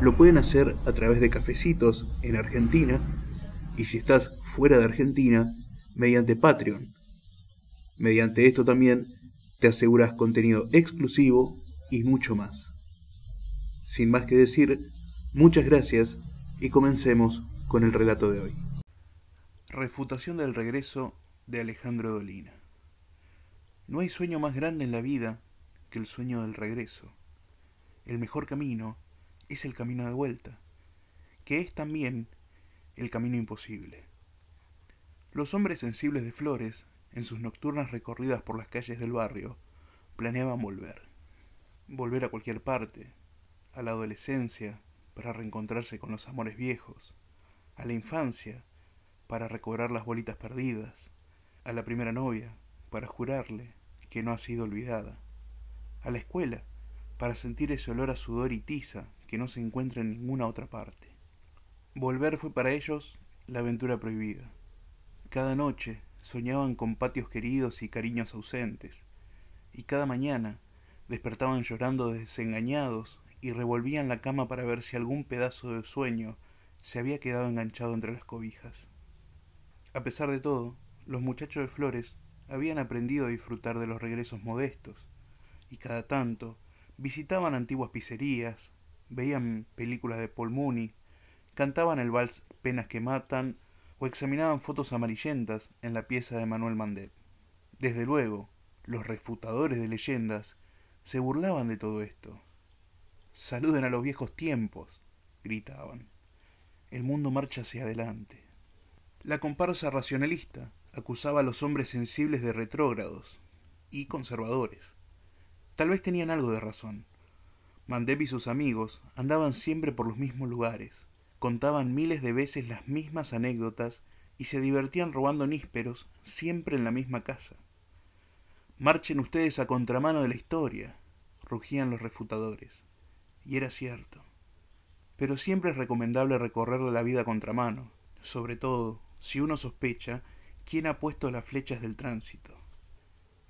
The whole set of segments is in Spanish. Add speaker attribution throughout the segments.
Speaker 1: lo pueden hacer a través de cafecitos en Argentina y si estás fuera de Argentina, mediante Patreon. Mediante esto también te aseguras contenido exclusivo y mucho más. Sin más que decir, muchas gracias y comencemos con el relato de hoy. Refutación del regreso de Alejandro Dolina. No hay sueño más grande en la vida que el sueño del regreso. El mejor camino es el camino de vuelta, que es también el camino imposible. Los hombres sensibles de Flores, en sus nocturnas recorridas por las calles del barrio, planeaban volver. Volver a cualquier parte, a la adolescencia, para reencontrarse con los amores viejos, a la infancia, para recobrar las bolitas perdidas, a la primera novia, para jurarle que no ha sido olvidada, a la escuela, para sentir ese olor a sudor y tiza que no se encuentra en ninguna otra parte. Volver fue para ellos la aventura prohibida. Cada noche soñaban con patios queridos y cariños ausentes, y cada mañana despertaban llorando desengañados y revolvían la cama para ver si algún pedazo de sueño se había quedado enganchado entre las cobijas. A pesar de todo, los muchachos de Flores habían aprendido a disfrutar de los regresos modestos, y cada tanto visitaban antiguas pizzerías, veían películas de Paul Mooney, cantaban el vals Penas que Matan o examinaban fotos amarillentas en la pieza de Manuel Mandet. Desde luego, los refutadores de leyendas se burlaban de todo esto. Saluden a los viejos tiempos, gritaban. El mundo marcha hacia adelante. La comparsa racionalista acusaba a los hombres sensibles de retrógrados y conservadores. Tal vez tenían algo de razón. Mandep y sus amigos andaban siempre por los mismos lugares, contaban miles de veces las mismas anécdotas y se divertían robando nísperos siempre en la misma casa. Marchen ustedes a contramano de la historia, rugían los refutadores. Y era cierto. Pero siempre es recomendable recorrer la vida a contramano, sobre todo si uno sospecha quién ha puesto las flechas del tránsito.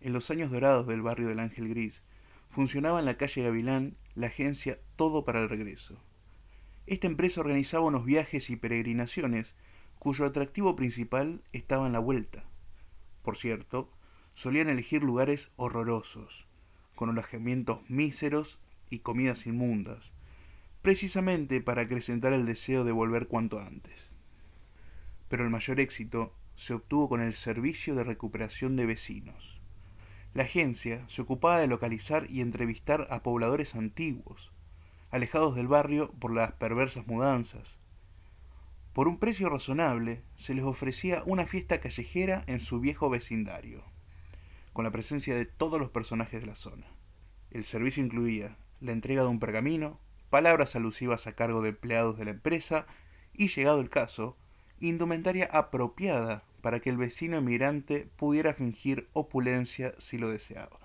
Speaker 1: En los años dorados del barrio del Ángel Gris, funcionaba en la calle Gavilán la agencia Todo para el Regreso. Esta empresa organizaba unos viajes y peregrinaciones cuyo atractivo principal estaba en la vuelta. Por cierto, solían elegir lugares horrorosos, con alojamientos míseros y comidas inmundas, precisamente para acrecentar el deseo de volver cuanto antes. Pero el mayor éxito se obtuvo con el servicio de recuperación de vecinos. La agencia se ocupaba de localizar y entrevistar a pobladores antiguos, alejados del barrio por las perversas mudanzas. Por un precio razonable se les ofrecía una fiesta callejera en su viejo vecindario, con la presencia de todos los personajes de la zona. El servicio incluía la entrega de un pergamino, palabras alusivas a cargo de empleados de la empresa y, llegado el caso, indumentaria apropiada para que el vecino emigrante pudiera fingir opulencia si lo deseaba.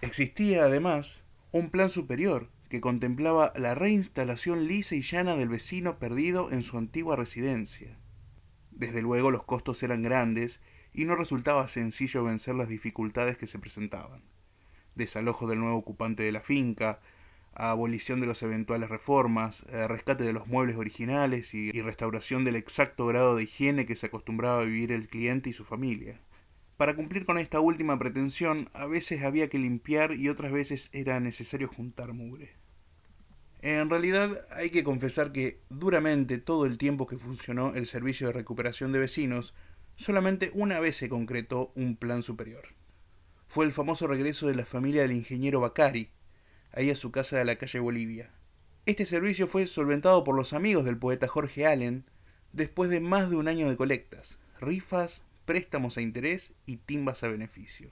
Speaker 1: Existía además un plan superior que contemplaba la reinstalación lisa y llana del vecino perdido en su antigua residencia. Desde luego los costos eran grandes y no resultaba sencillo vencer las dificultades que se presentaban. Desalojo del nuevo ocupante de la finca, abolición de las eventuales reformas, eh, rescate de los muebles originales y, restauración del exacto grado de higiene que se acostumbraba a vivir el cliente y su familia. Para cumplir con esta última pretensión, a veces había que limpiar y otras veces era necesario juntar mugre. En realidad hay que confesar que duramente todo el tiempo que funcionó el servicio de recuperación de vecinos, solamente una vez se concretó un plan superior. Fue el famoso regreso de la familia del ingeniero Bacari, ahí a su casa de la calle Bolivia. Este servicio fue solventado por los amigos del poeta Jorge Allen después de más de un año de colectas, rifas, préstamos a interés y timbas a beneficio.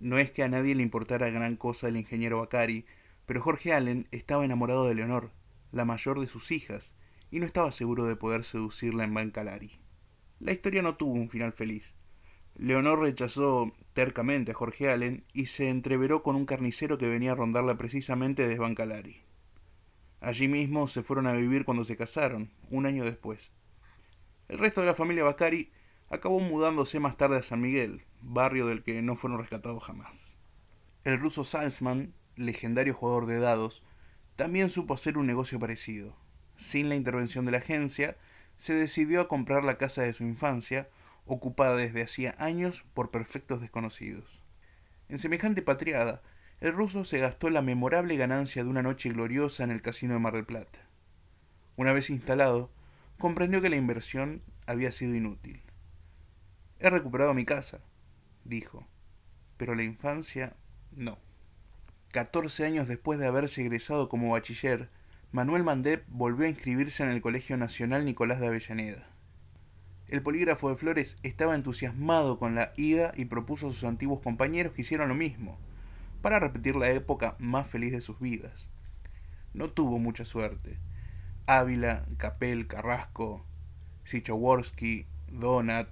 Speaker 1: No es que a nadie le importara gran cosa el ingeniero Bacari, pero Jorge Allen estaba enamorado de Leonor, la mayor de sus hijas, y no estaba seguro de poder seducirla en Bancalari. La historia no tuvo un final feliz. Leonor rechazó tercamente a Jorge Allen y se entreveró con un carnicero que venía a rondarla precisamente desde Bancalari. Allí mismo se fueron a vivir cuando se casaron, un año después. El resto de la familia Bacari acabó mudándose más tarde a San Miguel, barrio del que no fueron rescatados jamás. El ruso Salzman, legendario jugador de dados, también supo hacer un negocio parecido. Sin la intervención de la agencia, se decidió a comprar la casa de su infancia, ocupada desde hacía años por perfectos desconocidos. En semejante patriada, el ruso se gastó la memorable ganancia de una noche gloriosa en el casino de Mar del Plata. Una vez instalado, comprendió que la inversión había sido inútil. He recuperado mi casa, dijo, pero la infancia no. Catorce años después de haberse egresado como bachiller, Manuel Mandep volvió a inscribirse en el Colegio Nacional Nicolás de Avellaneda. El polígrafo de Flores estaba entusiasmado con la ida y propuso a sus antiguos compañeros que hicieran lo mismo, para repetir la época más feliz de sus vidas. No tuvo mucha suerte. Ávila, Capel, Carrasco, Sichoworsky, Donat,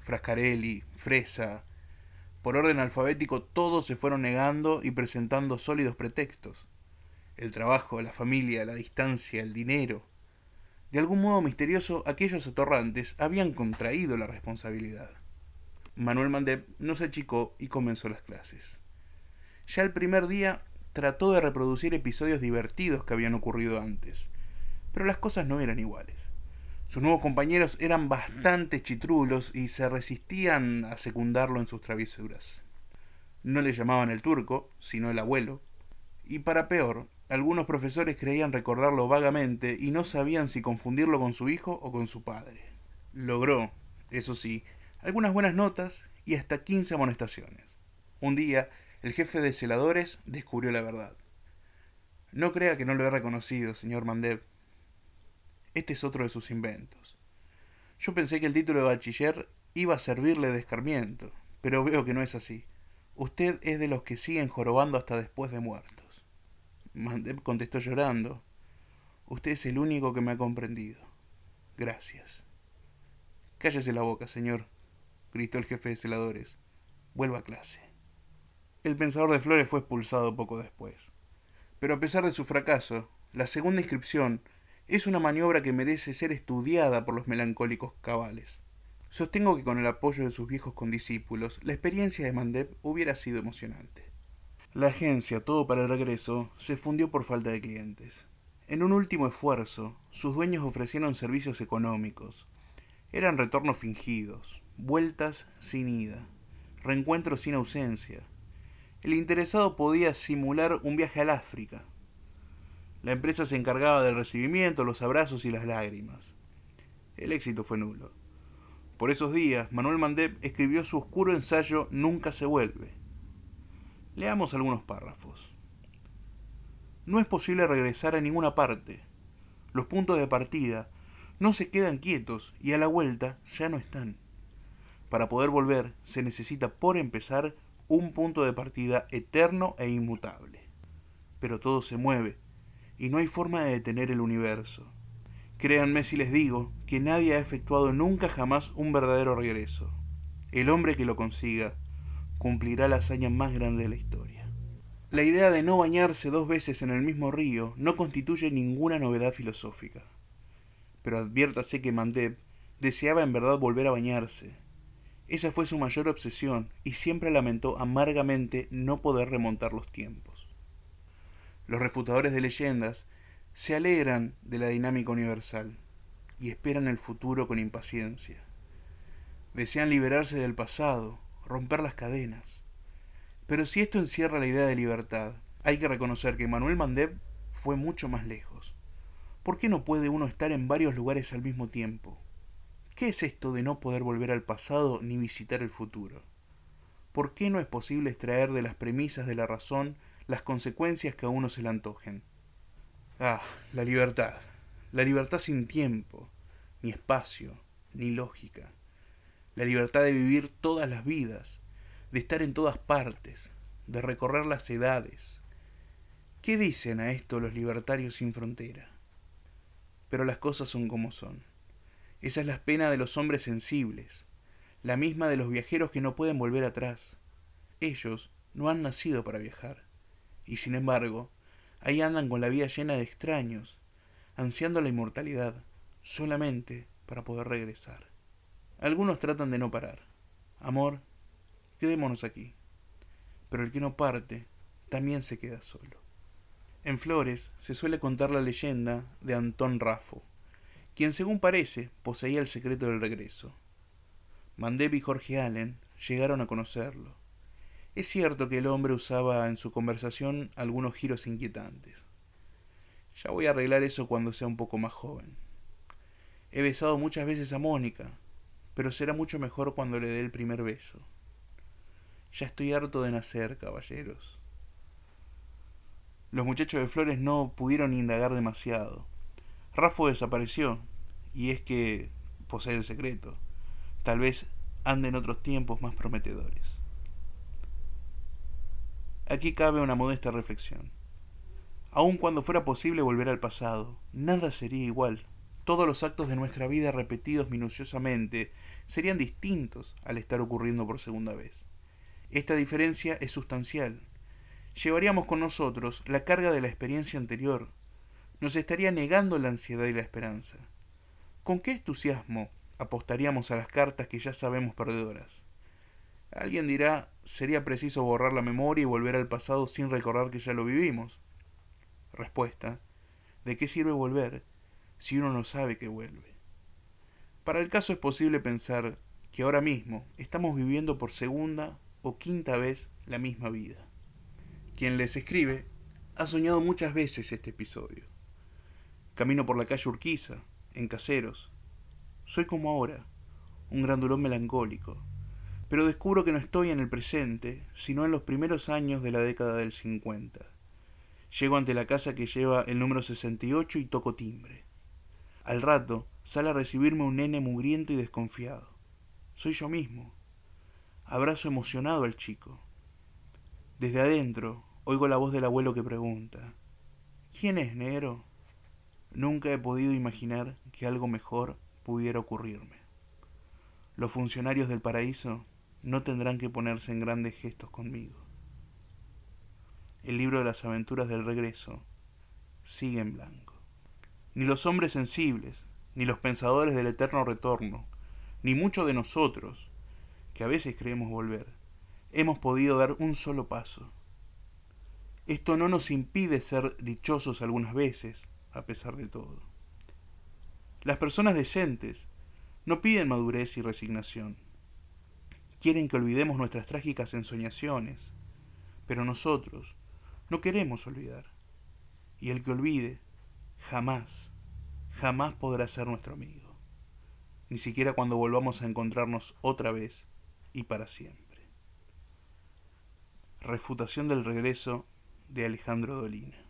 Speaker 1: Frascarelli, Fresa. Por orden alfabético todos se fueron negando y presentando sólidos pretextos. El trabajo, la familia, la distancia, el dinero. De algún modo misterioso, aquellos atorrantes habían contraído la responsabilidad. Manuel Mandep no se achicó y comenzó las clases. Ya el primer día trató de reproducir episodios divertidos que habían ocurrido antes pero las cosas no eran iguales. Sus nuevos compañeros eran bastante chitrulos y se resistían a secundarlo en sus travesuras. No le llamaban el turco, sino el abuelo, y para peor, algunos profesores creían recordarlo vagamente y no sabían si confundirlo con su hijo o con su padre. Logró, eso sí, algunas buenas notas y hasta 15 amonestaciones. Un día, el jefe de celadores descubrió la verdad. No crea que no lo he reconocido, señor Mandev, este es otro de sus inventos. Yo pensé que el título de bachiller iba a servirle de escarmiento, pero veo que no es así. Usted es de los que siguen jorobando hasta después de muertos. Mandep contestó llorando. Usted es el único que me ha comprendido. Gracias. Cállese la boca, señor, gritó el jefe de celadores. Vuelva a clase. El pensador de flores fue expulsado poco después. Pero a pesar de su fracaso, la segunda inscripción es una maniobra que merece ser estudiada por los melancólicos cabales. Sostengo que con el apoyo de sus viejos condiscípulos, la experiencia de Mandep hubiera sido emocionante. La agencia Todo para el Regreso se fundió por falta de clientes. En un último esfuerzo, sus dueños ofrecieron servicios económicos. Eran retornos fingidos, vueltas sin ida, reencuentros sin ausencia. El interesado podía simular un viaje al África, la empresa se encargaba del recibimiento, los abrazos y las lágrimas. El éxito fue nulo. Por esos días, Manuel Mandep escribió su oscuro ensayo Nunca se vuelve. Leamos algunos párrafos. No es posible regresar a ninguna parte. Los puntos de partida no se quedan quietos y a la vuelta ya no están. Para poder volver se necesita por empezar un punto de partida eterno e inmutable. Pero todo se mueve, y no hay forma de detener el universo. Créanme si les digo que nadie ha efectuado nunca jamás un verdadero regreso. El hombre que lo consiga cumplirá la hazaña más grande de la historia. La idea de no bañarse dos veces en el mismo río no constituye ninguna novedad filosófica. Pero adviértase que Mandeb deseaba en verdad volver a bañarse. Esa fue su mayor obsesión y siempre lamentó amargamente no poder remontar los tiempos. Los refutadores de leyendas se alegran de la dinámica universal y esperan el futuro con impaciencia. Desean liberarse del pasado, romper las cadenas. Pero si esto encierra la idea de libertad, hay que reconocer que Manuel Mandeb fue mucho más lejos. ¿Por qué no puede uno estar en varios lugares al mismo tiempo? ¿Qué es esto de no poder volver al pasado ni visitar el futuro? ¿Por qué no es posible extraer de las premisas de la razón las consecuencias que a uno se le antojen. Ah, la libertad. La libertad sin tiempo, ni espacio, ni lógica. La libertad de vivir todas las vidas, de estar en todas partes, de recorrer las edades. ¿Qué dicen a esto los libertarios sin frontera? pero las cosas son como son. Esa es la pena de los hombres sensibles, la misma de los viajeros que no pueden volver atrás. Ellos no han nacido para viajar, y sin embargo, ahí andan con la vida llena de extraños, ansiando la inmortalidad, solamente para poder regresar. Algunos tratan de no parar. Amor, quedémonos aquí. Pero el que no parte, también se queda solo. En Flores se suele contar la leyenda de Antón Rafo, quien según parece poseía el secreto del regreso. Mandeb y Jorge Allen llegaron a conocerlo. Es cierto que el hombre usaba en su conversación algunos giros inquietantes. Ya voy a arreglar eso cuando sea un poco más joven. He besado muchas veces a Mónica, pero será mucho mejor cuando le dé el primer beso. Ya estoy harto de nacer, caballeros. Los muchachos de Flores no pudieron indagar demasiado. Rafo desapareció, y es que posee el secreto. Tal vez ande en otros tiempos más prometedores. Aquí cabe una modesta reflexión. Aun cuando fuera posible volver al pasado, nada sería igual. Todos los actos de nuestra vida repetidos minuciosamente serían distintos al estar ocurriendo por segunda vez. Esta diferencia es sustancial. Llevaríamos con nosotros la carga de la experiencia anterior. Nos estaría negando la ansiedad y la esperanza. ¿Con qué entusiasmo apostaríamos a las cartas que ya sabemos perdedoras? Alguien dirá, sería preciso borrar la memoria y volver al pasado sin recordar que ya lo vivimos. Respuesta, ¿de qué sirve volver si uno no sabe que vuelve? Para el caso es posible pensar que ahora mismo estamos viviendo por segunda o quinta vez la misma vida. Quien les escribe ha soñado muchas veces este episodio. Camino por la calle Urquiza, en Caseros. Soy como ahora, un grandulón melancólico, pero descubro que no estoy en el presente, sino en los primeros años de la década del 50. Llego ante la casa que lleva el número 68 y toco timbre. Al rato sale a recibirme un nene mugriento y desconfiado. Soy yo mismo. Abrazo emocionado al chico. Desde adentro oigo la voz del abuelo que pregunta ¿Quién es, negro? Nunca he podido imaginar que algo mejor pudiera ocurrirme. Los funcionarios del paraíso no tendrán que ponerse en grandes gestos conmigo. El libro de las aventuras del regreso sigue en blanco. Ni los hombres sensibles, ni los pensadores del eterno retorno, ni muchos de nosotros que a veces creemos volver, hemos podido dar un solo paso. Esto no nos impide ser dichosos algunas veces, a pesar de todo. Las personas decentes no piden madurez y resignación. Quieren que olvidemos nuestras trágicas ensoñaciones, pero nosotros no queremos olvidar. Y el que olvide, jamás, jamás podrá ser nuestro amigo, ni siquiera cuando volvamos a encontrarnos otra vez y para siempre. Refutación del regreso de Alejandro Dolina.